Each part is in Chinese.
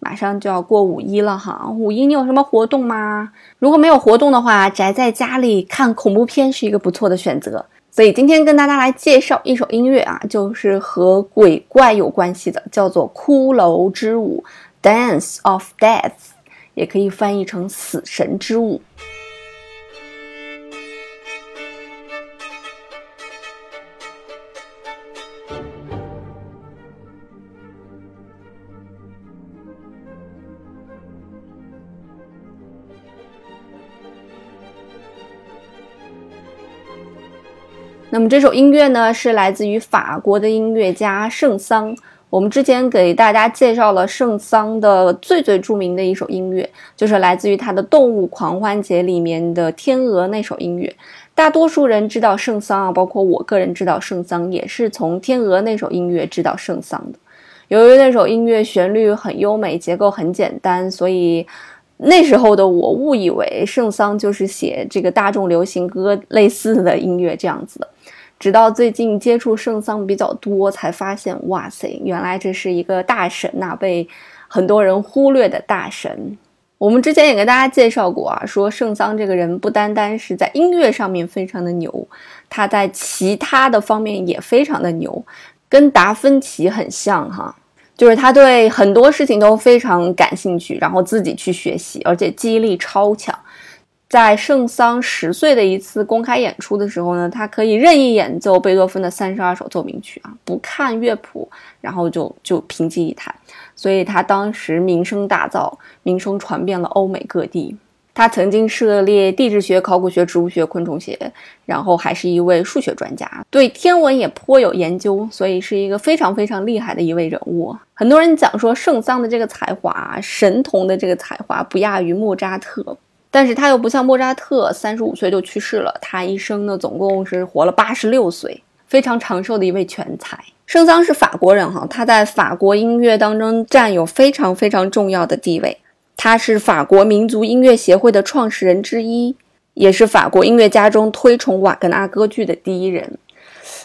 马上就要过五一了哈，五一你有什么活动吗？如果没有活动的话，宅在家里看恐怖片是一个不错的选择。所以今天跟大家来介绍一首音乐啊，就是和鬼怪有关系的，叫做《骷髅之舞》（Dance of Death），也可以翻译成“死神之舞”。那么这首音乐呢，是来自于法国的音乐家圣桑。我们之前给大家介绍了圣桑的最最著名的一首音乐，就是来自于他的《动物狂欢节》里面的《天鹅》那首音乐。大多数人知道圣桑啊，包括我个人知道圣桑，也是从《天鹅》那首音乐知道圣桑的。由于那首音乐旋律很优美，结构很简单，所以。那时候的我误以为圣桑就是写这个大众流行歌类似的音乐这样子的，直到最近接触圣桑比较多，才发现哇塞，原来这是一个大神呐，被很多人忽略的大神。我们之前也跟大家介绍过啊，说圣桑这个人不单单是在音乐上面非常的牛，他在其他的方面也非常的牛，跟达芬奇很像哈。就是他对很多事情都非常感兴趣，然后自己去学习，而且记忆力超强。在圣桑十岁的一次公开演出的时候呢，他可以任意演奏贝多芬的三十二首奏鸣曲啊，不看乐谱，然后就就凭记忆弹，所以他当时名声大噪，名声传遍了欧美各地。他曾经涉猎地质学、考古学、植物学、昆虫学，然后还是一位数学专家，对天文也颇有研究，所以是一个非常非常厉害的一位人物。很多人讲说圣桑的这个才华，神童的这个才华不亚于莫扎特，但是他又不像莫扎特三十五岁就去世了，他一生呢总共是活了八十六岁，非常长寿的一位全才。圣桑是法国人哈，他在法国音乐当中占有非常非常重要的地位。他是法国民族音乐协会的创始人之一，也是法国音乐家中推崇瓦格纳歌剧的第一人。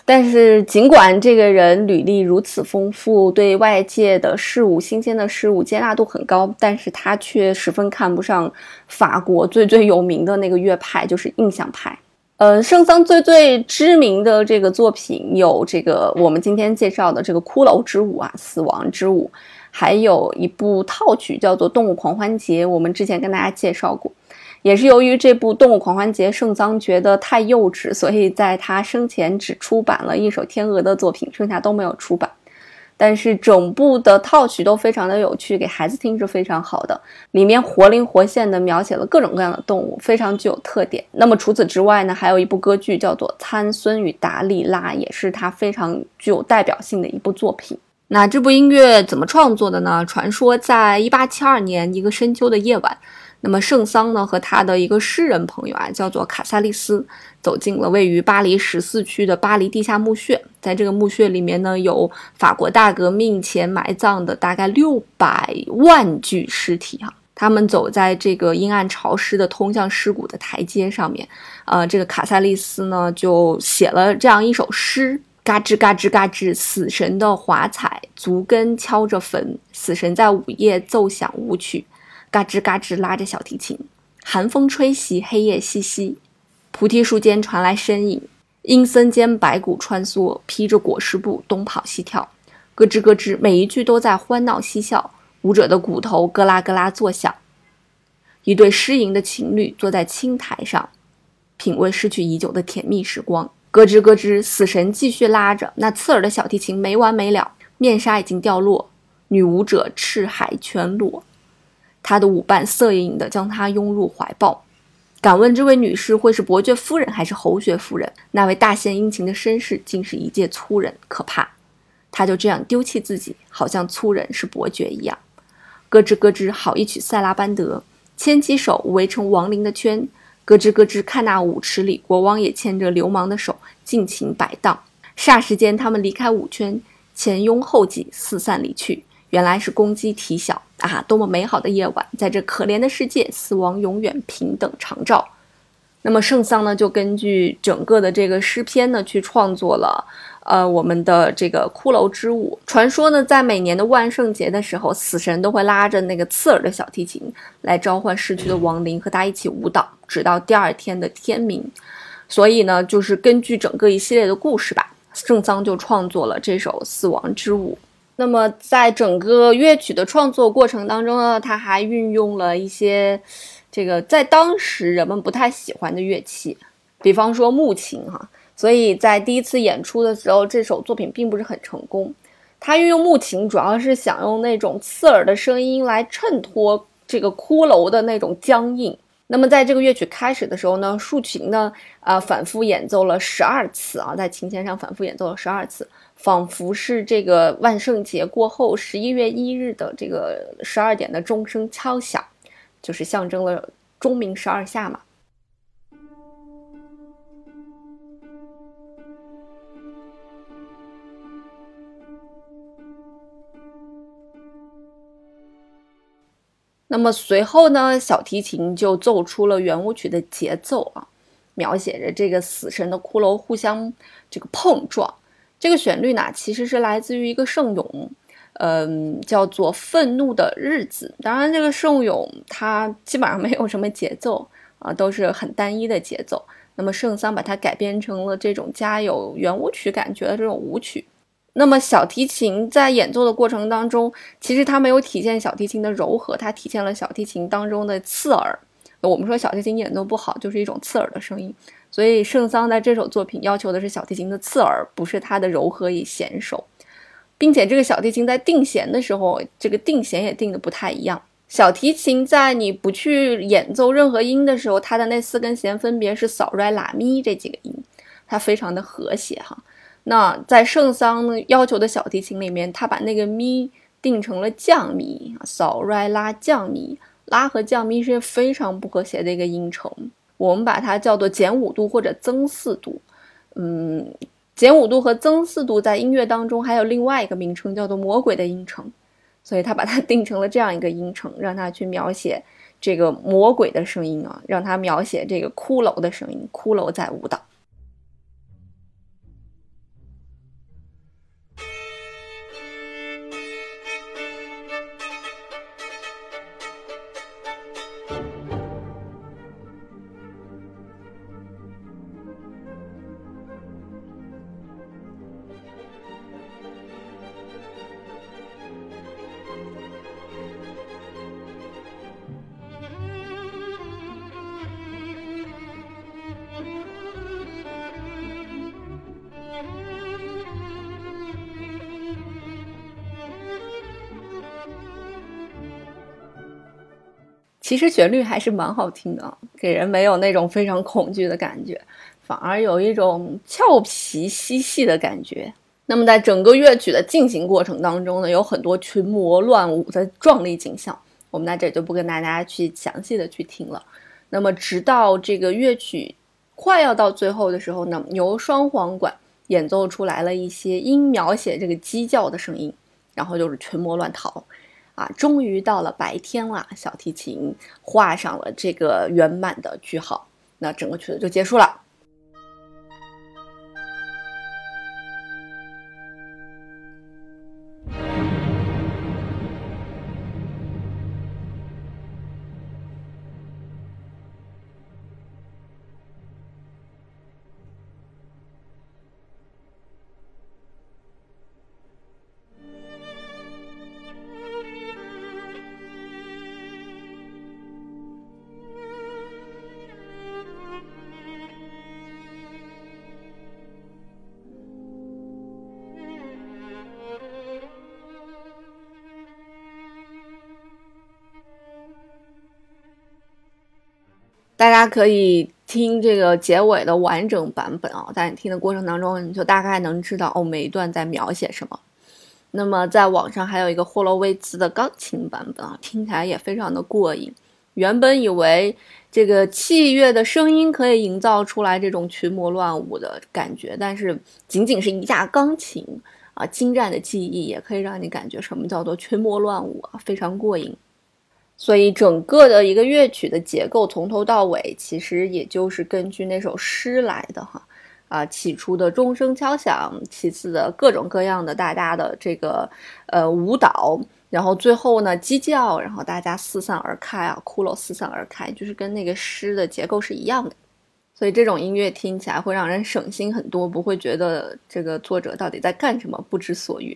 但是，尽管这个人履历如此丰富，对外界的事物、新鲜的事物接纳度很高，但是他却十分看不上法国最最有名的那个乐派，就是印象派。呃，圣桑最最知名的这个作品有这个我们今天介绍的这个《骷髅之舞》啊，《死亡之舞》。还有一部套曲叫做《动物狂欢节》，我们之前跟大家介绍过，也是由于这部《动物狂欢节》，圣桑觉得太幼稚，所以在他生前只出版了一首《天鹅》的作品，剩下都没有出版。但是整部的套曲都非常的有趣，给孩子听是非常好的，里面活灵活现的描写了各种各样的动物，非常具有特点。那么除此之外呢，还有一部歌剧叫做《参孙与达利拉》，也是他非常具有代表性的一部作品。那这部音乐怎么创作的呢？传说在一八七二年一个深秋的夜晚，那么圣桑呢和他的一个诗人朋友啊，叫做卡萨利斯，走进了位于巴黎十四区的巴黎地下墓穴。在这个墓穴里面呢，有法国大革命前埋葬的大概六百万具尸体哈。他们走在这个阴暗潮湿的通向尸骨的台阶上面，呃，这个卡萨利斯呢就写了这样一首诗。嘎吱嘎吱嘎吱，死神的华彩，足跟敲着坟。死神在午夜奏响舞曲，嘎吱嘎吱拉着小提琴。寒风吹袭，黑夜淅淅，菩提树间传来身影。阴森间白骨穿梭，披着裹尸布东跑西跳，咯吱咯吱，每一句都在欢闹嬉笑。舞者的骨头咯啦咯啦作响。一对失银的情侣坐在青苔上，品味失去已久的甜蜜时光。咯吱咯吱，死神继续拉着那刺耳的小提琴，没完没了。面纱已经掉落，女舞者赤海全裸，他的舞伴色影的将他拥入怀抱。敢问这位女士会是伯爵夫人还是侯爵夫人？那位大献殷勤的绅士竟是一介粗人，可怕！他就这样丢弃自己，好像粗人是伯爵一样。咯吱咯吱，好一曲塞拉班德，牵起手围成亡灵的圈，咯吱咯吱看那舞池里，国王也牵着流氓的手尽情摆荡。霎时间，他们离开舞圈，前拥后挤，四散离去。原来是公鸡啼晓啊！多么美好的夜晚，在这可怜的世界，死亡永远平等长照。那么圣桑呢，就根据整个的这个诗篇呢，去创作了，呃，我们的这个骷髅之舞。传说呢，在每年的万圣节的时候，死神都会拉着那个刺耳的小提琴来召唤逝去的亡灵，和他一起舞蹈，直到第二天的天明。所以呢，就是根据整个一系列的故事吧，圣桑就创作了这首死亡之舞。那么在整个乐曲的创作过程当中呢，他还运用了一些。这个在当时人们不太喜欢的乐器，比方说木琴哈，所以在第一次演出的时候，这首作品并不是很成功。他运用木琴，主要是想用那种刺耳的声音来衬托这个骷髅的那种僵硬。那么在这个乐曲开始的时候呢，竖琴呢，啊，反复演奏了十二次啊，在琴弦上反复演奏了十二次，仿佛是这个万圣节过后十一月一日的这个十二点的钟声敲响。就是象征了钟鸣十二下嘛。那么随后呢，小提琴就奏出了圆舞曲的节奏啊，描写着这个死神的骷髅互相这个碰撞。这个旋律呢，其实是来自于一个圣咏。嗯，叫做愤怒的日子。当然，这个圣咏它基本上没有什么节奏啊，都是很单一的节奏。那么圣桑把它改编成了这种加有圆舞曲感觉的这种舞曲。那么小提琴在演奏的过程当中，其实它没有体现小提琴的柔和，它体现了小提琴当中的刺耳。我们说小提琴演奏不好，就是一种刺耳的声音。所以圣桑在这首作品要求的是小提琴的刺耳，不是它的柔和与娴熟。并且这个小提琴在定弦的时候，这个定弦也定的不太一样。小提琴在你不去演奏任何音的时候，它的那四根弦分别是扫、来、拉、咪这几个音，它非常的和谐哈。那在圣桑要求的小提琴里面，他把那个咪定成了降咪，扫、来、拉、降咪，拉和降咪是非常不和谐的一个音程，我们把它叫做减五度或者增四度，嗯。减五度和增四度在音乐当中还有另外一个名称，叫做魔鬼的音程，所以他把它 定成了这样一个音程，让它去描写这个魔鬼的声音啊，让它描写这个骷髅的声音，骷髅在舞蹈。其实旋律还是蛮好听的，给人没有那种非常恐惧的感觉，反而有一种俏皮嬉戏的感觉。那么在整个乐曲的进行过程当中呢，有很多群魔乱舞的壮丽景象，我们在这就不跟大家去详细的去听了。那么直到这个乐曲快要到最后的时候呢，由双簧管演奏出来了一些音描写这个鸡叫的声音，然后就是群魔乱逃。啊，终于到了白天了，小提琴画上了这个圆满的句号，那整个曲子就结束了。大家可以听这个结尾的完整版本啊，在你听的过程当中，你就大概能知道哦，每一段在描写什么。那么在网上还有一个霍洛威兹的钢琴版本啊，听起来也非常的过瘾。原本以为这个器乐的声音可以营造出来这种群魔乱舞的感觉，但是仅仅是一架钢琴啊，精湛的技艺也可以让你感觉什么叫做群魔乱舞啊，非常过瘾。所以整个的一个乐曲的结构从头到尾，其实也就是根据那首诗来的哈。啊，起初的钟声敲响，其次的各种各样的大家的这个呃舞蹈，然后最后呢鸡叫，然后大家四散而开啊，骷髅四散而开，就是跟那个诗的结构是一样的。所以这种音乐听起来会让人省心很多，不会觉得这个作者到底在干什么，不知所云。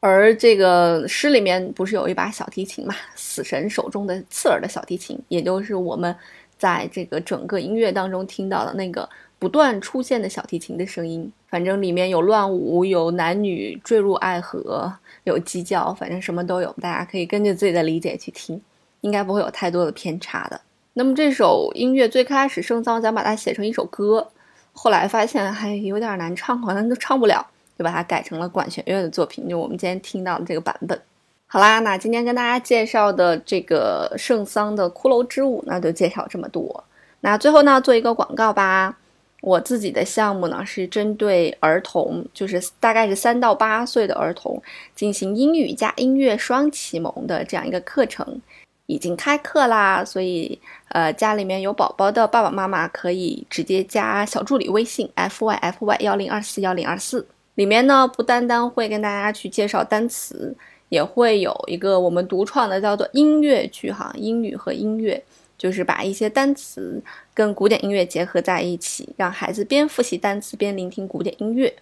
而这个诗里面不是有一把小提琴嘛？死神手中的刺耳的小提琴，也就是我们在这个整个音乐当中听到的那个不断出现的小提琴的声音。反正里面有乱舞，有男女坠入爱河，有鸡叫，反正什么都有。大家可以根据自己的理解去听，应该不会有太多的偏差的。那么这首音乐最开始圣桑想把它写成一首歌，后来发现还有点难唱，好像都唱不了。就把它改成了管弦乐的作品，就我们今天听到的这个版本。好啦，那今天跟大家介绍的这个圣桑的《骷髅之舞》呢，就介绍这么多。那最后呢，做一个广告吧。我自己的项目呢，是针对儿童，就是大概是三到八岁的儿童，进行英语加音乐双启蒙的这样一个课程，已经开课啦。所以，呃，家里面有宝宝的爸爸妈妈可以直接加小助理微信 f y f y 幺零二四幺零二四。里面呢，不单单会跟大家去介绍单词，也会有一个我们独创的叫做音乐剧哈，英语和音乐，就是把一些单词跟古典音乐结合在一起，让孩子边复习单词边聆听古典音乐。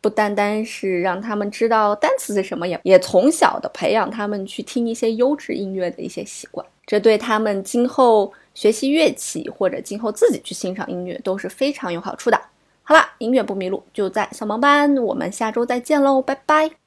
不单单是让他们知道单词是什么，也也从小的培养他们去听一些优质音乐的一些习惯，这对他们今后学习乐器或者今后自己去欣赏音乐都是非常有好处的。好了，音乐不迷路就在小芒班，我们下周再见喽，拜拜。